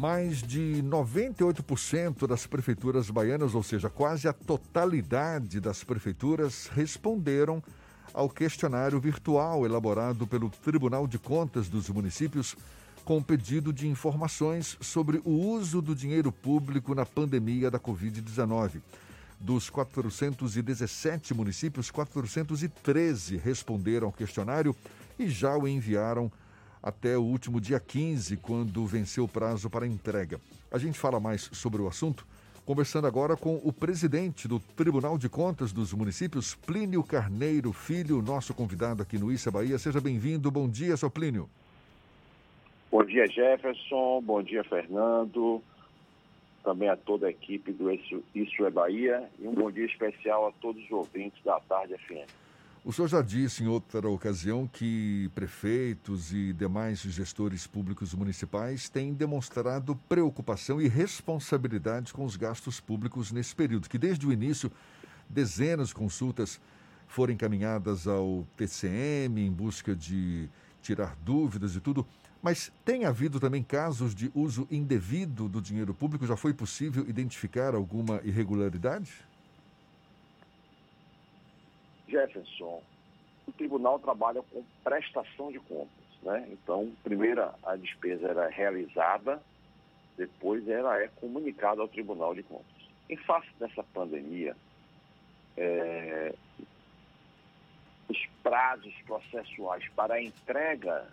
Mais de 98% das prefeituras baianas, ou seja, quase a totalidade das prefeituras, responderam ao questionário virtual elaborado pelo Tribunal de Contas dos Municípios com pedido de informações sobre o uso do dinheiro público na pandemia da Covid-19. Dos 417 municípios, 413 responderam ao questionário e já o enviaram até o último dia 15, quando venceu o prazo para entrega. A gente fala mais sobre o assunto conversando agora com o presidente do Tribunal de Contas dos Municípios, Plínio Carneiro Filho, nosso convidado aqui no Issa Bahia. Seja bem-vindo. Bom dia, seu Plínio. Bom dia, Jefferson. Bom dia, Fernando. Também a toda a equipe do Isso, é Bahia. E um bom dia especial a todos os ouvintes da Tarde FM. O senhor já disse em outra ocasião que prefeitos e demais gestores públicos municipais têm demonstrado preocupação e responsabilidade com os gastos públicos nesse período, que desde o início dezenas de consultas foram encaminhadas ao TCM em busca de tirar dúvidas e tudo. Mas tem havido também casos de uso indevido do dinheiro público? Já foi possível identificar alguma irregularidade? Jefferson, o tribunal trabalha com prestação de contas. Né? Então, primeiro a despesa era realizada, depois ela é comunicada ao Tribunal de Contas. Em face dessa pandemia, é, os prazos processuais para a entrega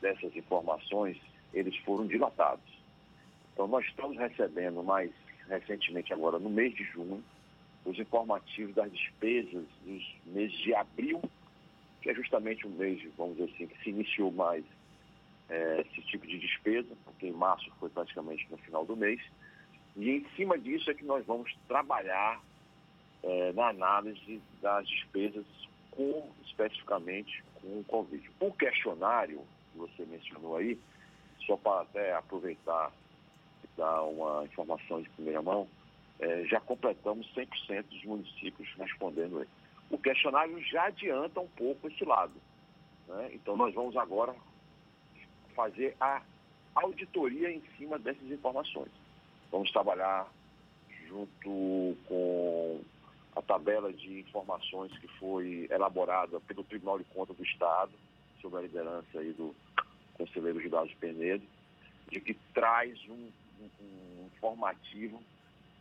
dessas informações, eles foram dilatados. Então, nós estamos recebendo mais recentemente agora, no mês de junho, os informativos das despesas dos meses de abril, que é justamente o mês, vamos dizer assim, que se iniciou mais é, esse tipo de despesa, porque em março foi praticamente no final do mês. E em cima disso é que nós vamos trabalhar é, na análise das despesas com, especificamente, com o Covid. O questionário que você mencionou aí, só para até aproveitar e dar uma informação de primeira mão, é, já completamos 100% dos municípios respondendo ele. O questionário já adianta um pouco esse lado. Né? Então, nós vamos agora fazer a auditoria em cima dessas informações. Vamos trabalhar junto com a tabela de informações que foi elaborada pelo Tribunal de Contas do Estado, sob a liderança aí do conselheiro Gilberto Penedo, de que traz um, um, um informativo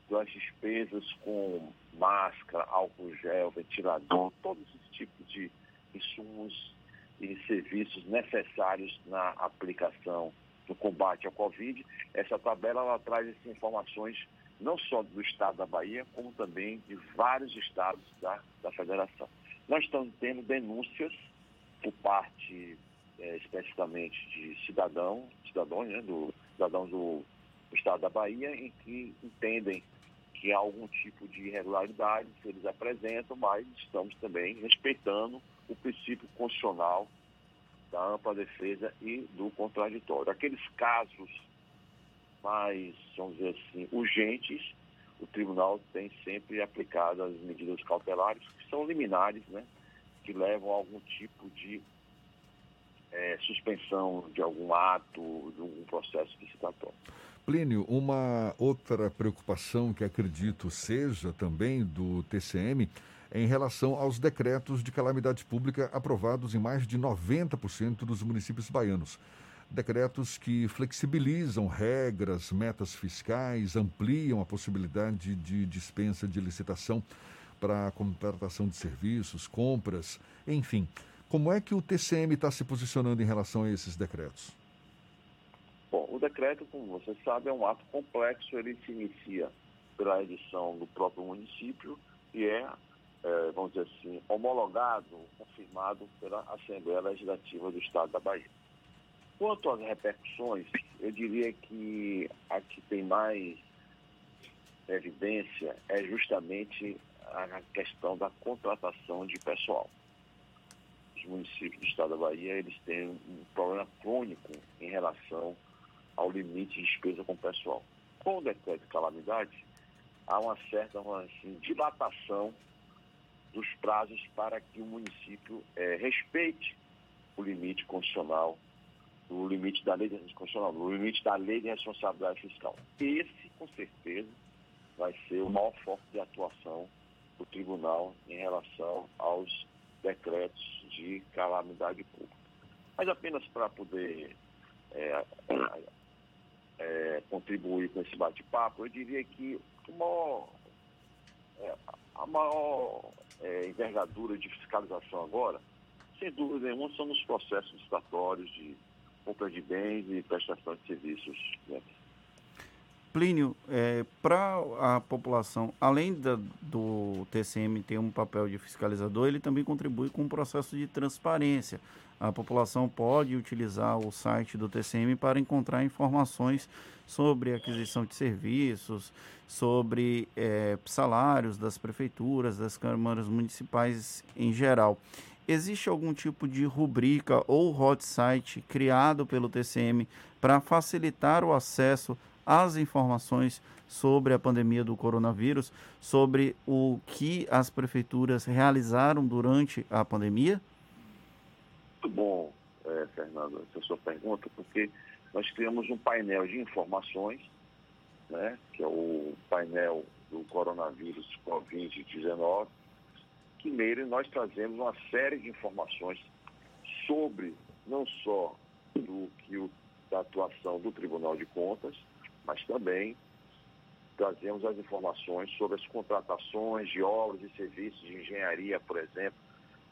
das despesas com máscara, álcool gel, ventilador, todos esses tipos de insumos e serviços necessários na aplicação do combate ao Covid. Essa tabela ela traz essas informações não só do estado da Bahia, como também de vários estados da, da federação. Nós estamos tendo denúncias por parte, é, especificamente, de cidadão, cidadãos, né, do, cidadãos do, do estado da Bahia, em que entendem que há algum tipo de irregularidade, se eles apresentam, mas estamos também respeitando o princípio constitucional da ampla defesa e do contraditório. Aqueles casos mais, vamos dizer assim, urgentes, o tribunal tem sempre aplicado as medidas cautelares, que são liminares, né, que levam a algum tipo de é, suspensão de algum ato, de um processo licitatório. Plínio, uma outra preocupação que acredito seja também do TCM em relação aos decretos de calamidade pública aprovados em mais de 90% dos municípios baianos. Decretos que flexibilizam regras, metas fiscais, ampliam a possibilidade de dispensa de licitação para contratação de serviços, compras, enfim. Como é que o TCM está se posicionando em relação a esses decretos? O decreto, como você sabe, é um ato complexo, ele se inicia pela edição do próprio município e é, é, vamos dizer assim, homologado, confirmado pela Assembleia Legislativa do Estado da Bahia. Quanto às repercussões, eu diria que a que tem mais evidência é justamente a questão da contratação de pessoal. Os municípios do estado da Bahia, eles têm um problema crônico em relação ao limite de despesa com o pessoal. Com o decreto de calamidade, há uma certa uma, assim, dilatação dos prazos para que o município é, respeite o limite constitucional no limite da lei de no limite da lei de responsabilidade fiscal. Esse, com certeza, vai ser o maior foco de atuação do tribunal em relação aos decretos de calamidade pública. Mas apenas para poder é, é, contribuir com esse bate-papo, eu diria que o maior, é, a maior é, envergadura de fiscalização agora, sem dúvida nenhuma, são nos processos licitatórios de compra de bens e prestação de serviços. Né? Plínio, é, para a população, além da, do TCM ter um papel de fiscalizador, ele também contribui com um processo de transparência. A população pode utilizar o site do TCM para encontrar informações sobre aquisição de serviços, sobre é, salários das prefeituras, das câmaras municipais em geral. Existe algum tipo de rubrica ou hot site criado pelo TCM para facilitar o acesso as informações sobre a pandemia do coronavírus, sobre o que as prefeituras realizaram durante a pandemia? Muito bom, é, Fernando, essa sua pergunta, porque nós criamos um painel de informações, né, que é o painel do coronavírus Covid-19, que nele nós trazemos uma série de informações sobre não só do que o, da atuação do Tribunal de Contas, mas também trazemos as informações sobre as contratações de obras e serviços de engenharia, por exemplo,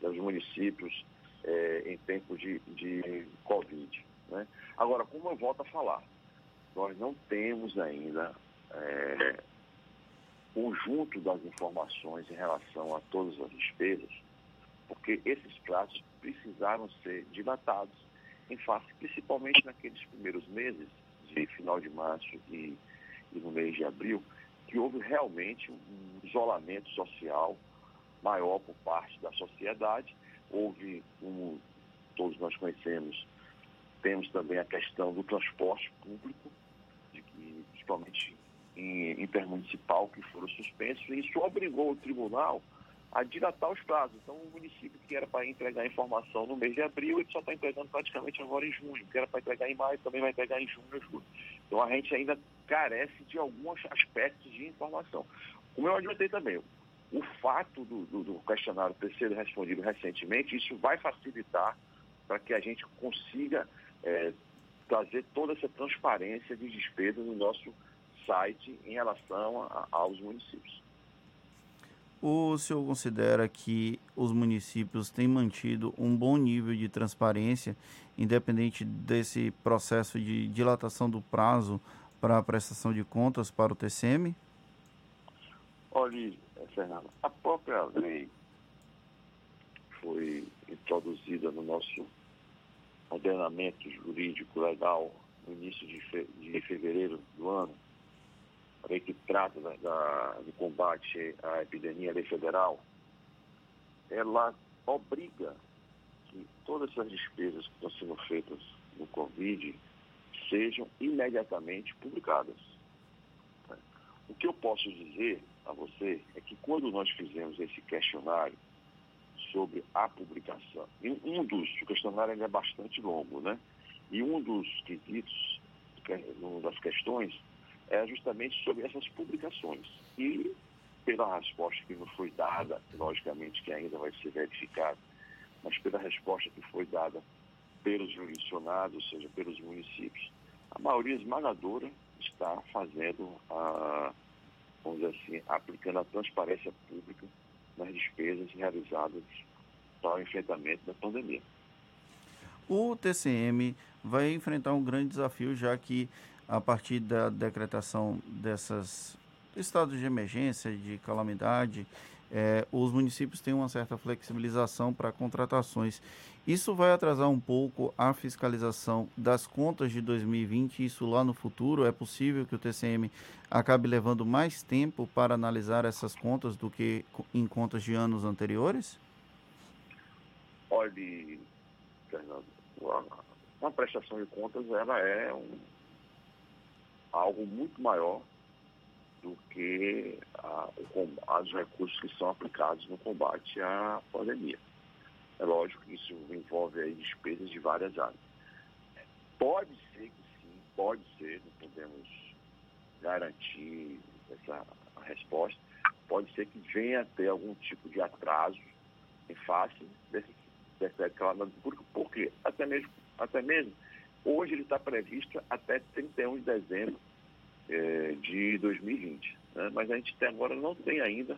dos municípios é, em tempo de, de Covid. Né? Agora, como eu volto a falar, nós não temos ainda é, conjunto das informações em relação a todas as despesas, porque esses prazos precisaram ser dilatados em face, principalmente naqueles primeiros meses, final de março e, e no mês de abril, que houve realmente um isolamento social maior por parte da sociedade. Houve, como todos nós conhecemos, temos também a questão do transporte público, de principalmente em intermunicipal, que foram suspensos, e isso obrigou o tribunal a dilatar os prazos. Então, o município que era para entregar informação no mês de abril, ele só está entregando praticamente agora em junho. Que era para entregar em maio, também vai entregar em junho, julho. Então, a gente ainda carece de alguns aspectos de informação. Como eu adiantei também, o fato do, do, do questionário ter sido respondido recentemente, isso vai facilitar para que a gente consiga é, trazer toda essa transparência de despesa no nosso site em relação a, aos municípios. O senhor considera que os municípios têm mantido um bom nível de transparência, independente desse processo de dilatação do prazo para a prestação de contas para o TCM? Olha, Fernando, a própria lei foi introduzida no nosso ordenamento jurídico legal no início de, fe de fevereiro do ano a lei que trata da, da, do combate à epidemia, lei federal, ela obriga que todas essas despesas que estão sendo feitas no Covid sejam imediatamente publicadas. O que eu posso dizer a você é que quando nós fizemos esse questionário sobre a publicação, um dos, o questionário é bastante longo, né? E um dos quesitos, uma das questões, é justamente sobre essas publicações. E pela resposta que nos foi dada, logicamente que ainda vai ser verificada, mas pela resposta que foi dada pelos jurisdicionados, ou seja, pelos municípios, a maioria esmagadora está fazendo a, vamos dizer assim, aplicando a transparência pública nas despesas realizadas para o enfrentamento da pandemia. O TCM vai enfrentar um grande desafio, já que a partir da decretação desses estados de emergência, de calamidade, é, os municípios têm uma certa flexibilização para contratações. Isso vai atrasar um pouco a fiscalização das contas de 2020, isso lá no futuro? É possível que o TCM acabe levando mais tempo para analisar essas contas do que em contas de anos anteriores? Olhe, Fernando, uma prestação de contas ela é um, algo muito maior do que a, o, os recursos que são aplicados no combate à pandemia. É lógico que isso envolve aí despesas de várias áreas. Pode ser que sim, pode ser, não podemos garantir essa resposta. Pode ser que venha a ter algum tipo de atraso em face desse decreto clamado público, porque até mesmo, até mesmo hoje ele está previsto até 31 de dezembro eh, de 2020. Né? Mas a gente até agora não tem ainda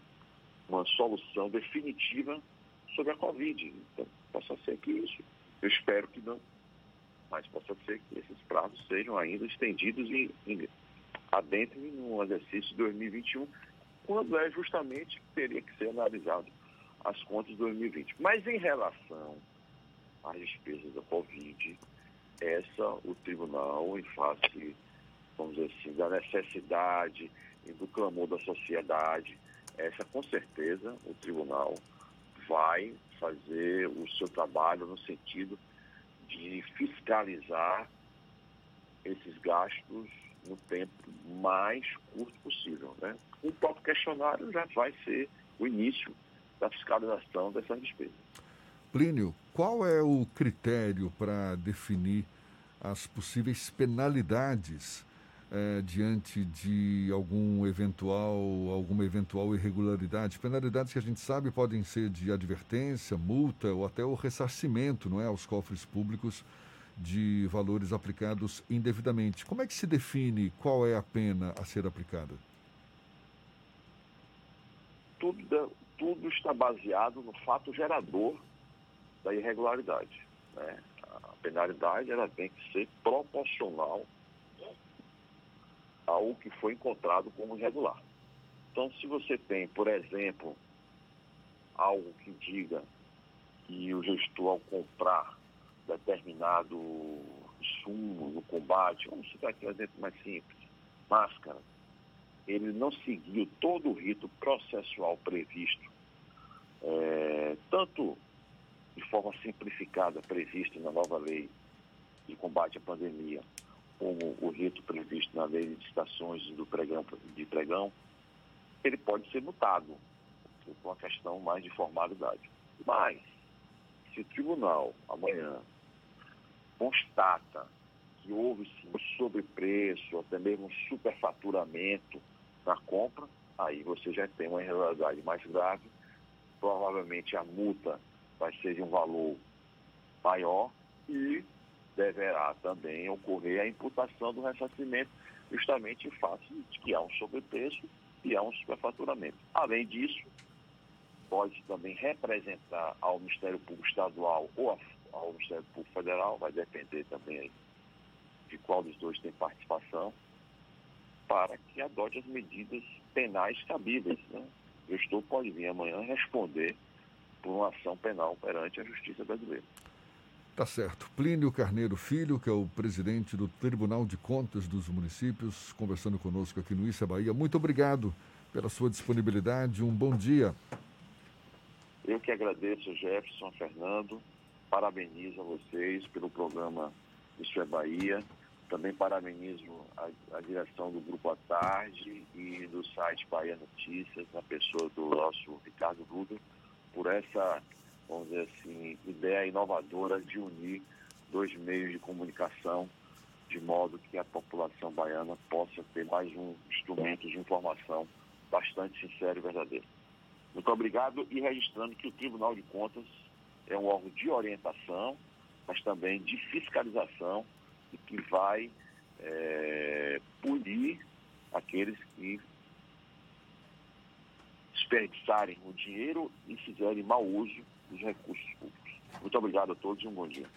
uma solução definitiva sobre a Covid. Então, possa ser que isso, eu espero que não, mas possa ser que esses prazos sejam ainda estendidos e, e adentrem no exercício de 2021, quando é justamente que teria que ser analisado as contas de 2020. Mas em relação às despesas da Covid, essa o tribunal, em face, vamos dizer assim, da necessidade e do clamor da sociedade, essa com certeza o tribunal vai fazer o seu trabalho no sentido de fiscalizar esses gastos no tempo mais curto possível. Né? O próprio questionário já vai ser o início da fiscalização dessas despesas. Plínio, qual é o critério para definir as possíveis penalidades é, diante de algum eventual, alguma eventual irregularidade. Penalidades que a gente sabe podem ser de advertência, multa ou até o ressarcimento não é, aos cofres públicos de valores aplicados indevidamente. Como é que se define qual é a pena a ser aplicada? Tudo, tudo está baseado no fato gerador da irregularidade. Né? A penalidade ela tem que ser proporcional ao que foi encontrado como irregular. Então, se você tem, por exemplo, algo que diga que o gestor, ao comprar determinado sumo no combate, vamos citar aqui um exemplo mais simples, máscara, ele não seguiu todo o rito processual previsto, é, tanto de forma simplificada previsto na nova lei de combate à pandemia, como o rito previsto na lei de licitações do pregão, de pregão, ele pode ser mutado, por uma questão mais de formalidade. Mas, se o tribunal amanhã constata que houve sim sobrepreço, até mesmo superfaturamento na compra, aí você já tem uma irregularidade mais grave. Provavelmente a multa ser de um valor maior e deverá também ocorrer a imputação do ressarcimento, justamente em face de que há um sobrepreço e há um superfaturamento. Além disso, pode também representar ao Ministério Público Estadual ou ao Ministério Público Federal, vai depender também de qual dos dois tem participação, para que adote as medidas penais cabíveis. Né? O gestor pode vir amanhã responder por uma ação penal perante a Justiça Brasileira. Tá certo. Plínio Carneiro Filho, que é o presidente do Tribunal de Contas dos Municípios, conversando conosco aqui no Issa Bahia. Muito obrigado pela sua disponibilidade. Um bom dia. Eu que agradeço, Jefferson, Fernando. Parabenizo a vocês pelo programa Isso é Bahia. Também parabenizo a, a, direção do Grupo à Tarde e do site Bahia Notícias, na pessoa do nosso Ricardo Duda, por essa vamos dizer assim, ideia inovadora de unir dois meios de comunicação de modo que a população baiana possa ter mais um instrumento de informação bastante sincero e verdadeiro. Muito obrigado e registrando que o Tribunal de Contas é um órgão de orientação, mas também de fiscalização e que vai é, punir aqueles que desperdiçarem o dinheiro e fizerem mau uso dos recursos públicos. Muito obrigado a todos e um bom dia.